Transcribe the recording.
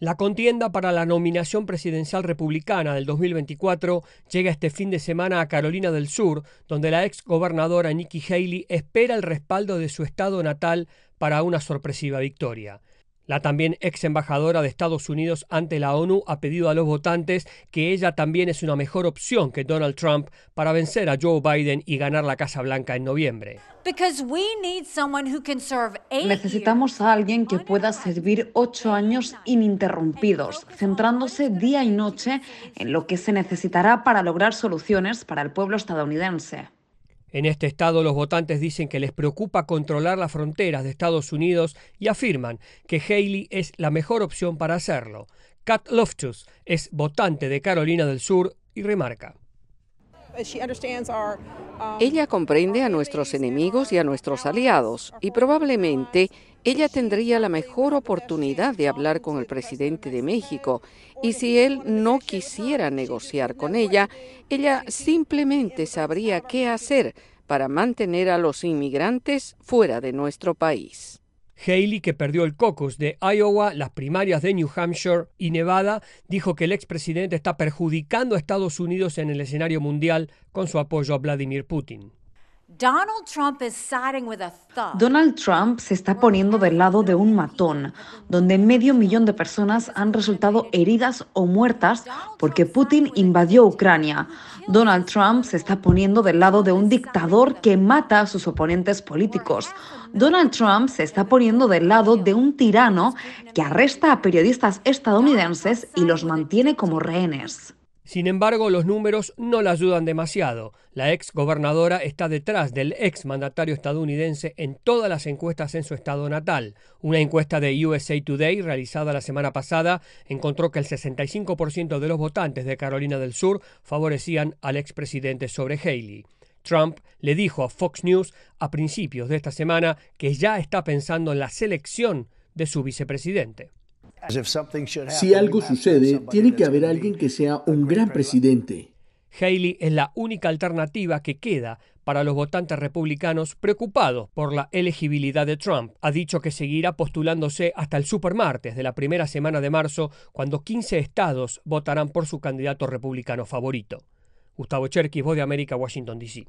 La contienda para la nominación presidencial republicana del 2024 llega este fin de semana a Carolina del Sur, donde la ex gobernadora Nikki Haley espera el respaldo de su estado natal para una sorpresiva victoria. La también ex embajadora de Estados Unidos ante la ONU ha pedido a los votantes que ella también es una mejor opción que Donald Trump para vencer a Joe Biden y ganar la Casa Blanca en noviembre. Necesitamos a alguien que pueda servir ocho años ininterrumpidos, centrándose día y noche en lo que se necesitará para lograr soluciones para el pueblo estadounidense. En este estado los votantes dicen que les preocupa controlar las fronteras de Estados Unidos y afirman que Haley es la mejor opción para hacerlo. Kat Loftus es votante de Carolina del Sur y remarca. Ella comprende a nuestros enemigos y a nuestros aliados y probablemente ella tendría la mejor oportunidad de hablar con el presidente de México y si él no quisiera negociar con ella, ella simplemente sabría qué hacer para mantener a los inmigrantes fuera de nuestro país. Haley, que perdió el caucus de Iowa, las primarias de New Hampshire y Nevada, dijo que el expresidente está perjudicando a Estados Unidos en el escenario mundial con su apoyo a Vladimir Putin. Donald Trump se está poniendo del lado de un matón, donde medio millón de personas han resultado heridas o muertas porque Putin invadió Ucrania. Donald Trump se está poniendo del lado de un dictador que mata a sus oponentes políticos. Donald Trump se está poniendo del lado de un tirano que arresta a periodistas estadounidenses y los mantiene como rehenes. Sin embargo, los números no la ayudan demasiado. La ex gobernadora está detrás del ex mandatario estadounidense en todas las encuestas en su estado natal. Una encuesta de USA Today realizada la semana pasada encontró que el 65% de los votantes de Carolina del Sur favorecían al expresidente sobre Haley. Trump le dijo a Fox News a principios de esta semana que ya está pensando en la selección de su vicepresidente. Si algo sucede, tiene que haber alguien que sea un gran presidente. Haley es la única alternativa que queda para los votantes republicanos preocupados por la elegibilidad de Trump. Ha dicho que seguirá postulándose hasta el supermartes de la primera semana de marzo, cuando 15 estados votarán por su candidato republicano favorito. Gustavo Cherkis, Voz de América, Washington, D.C.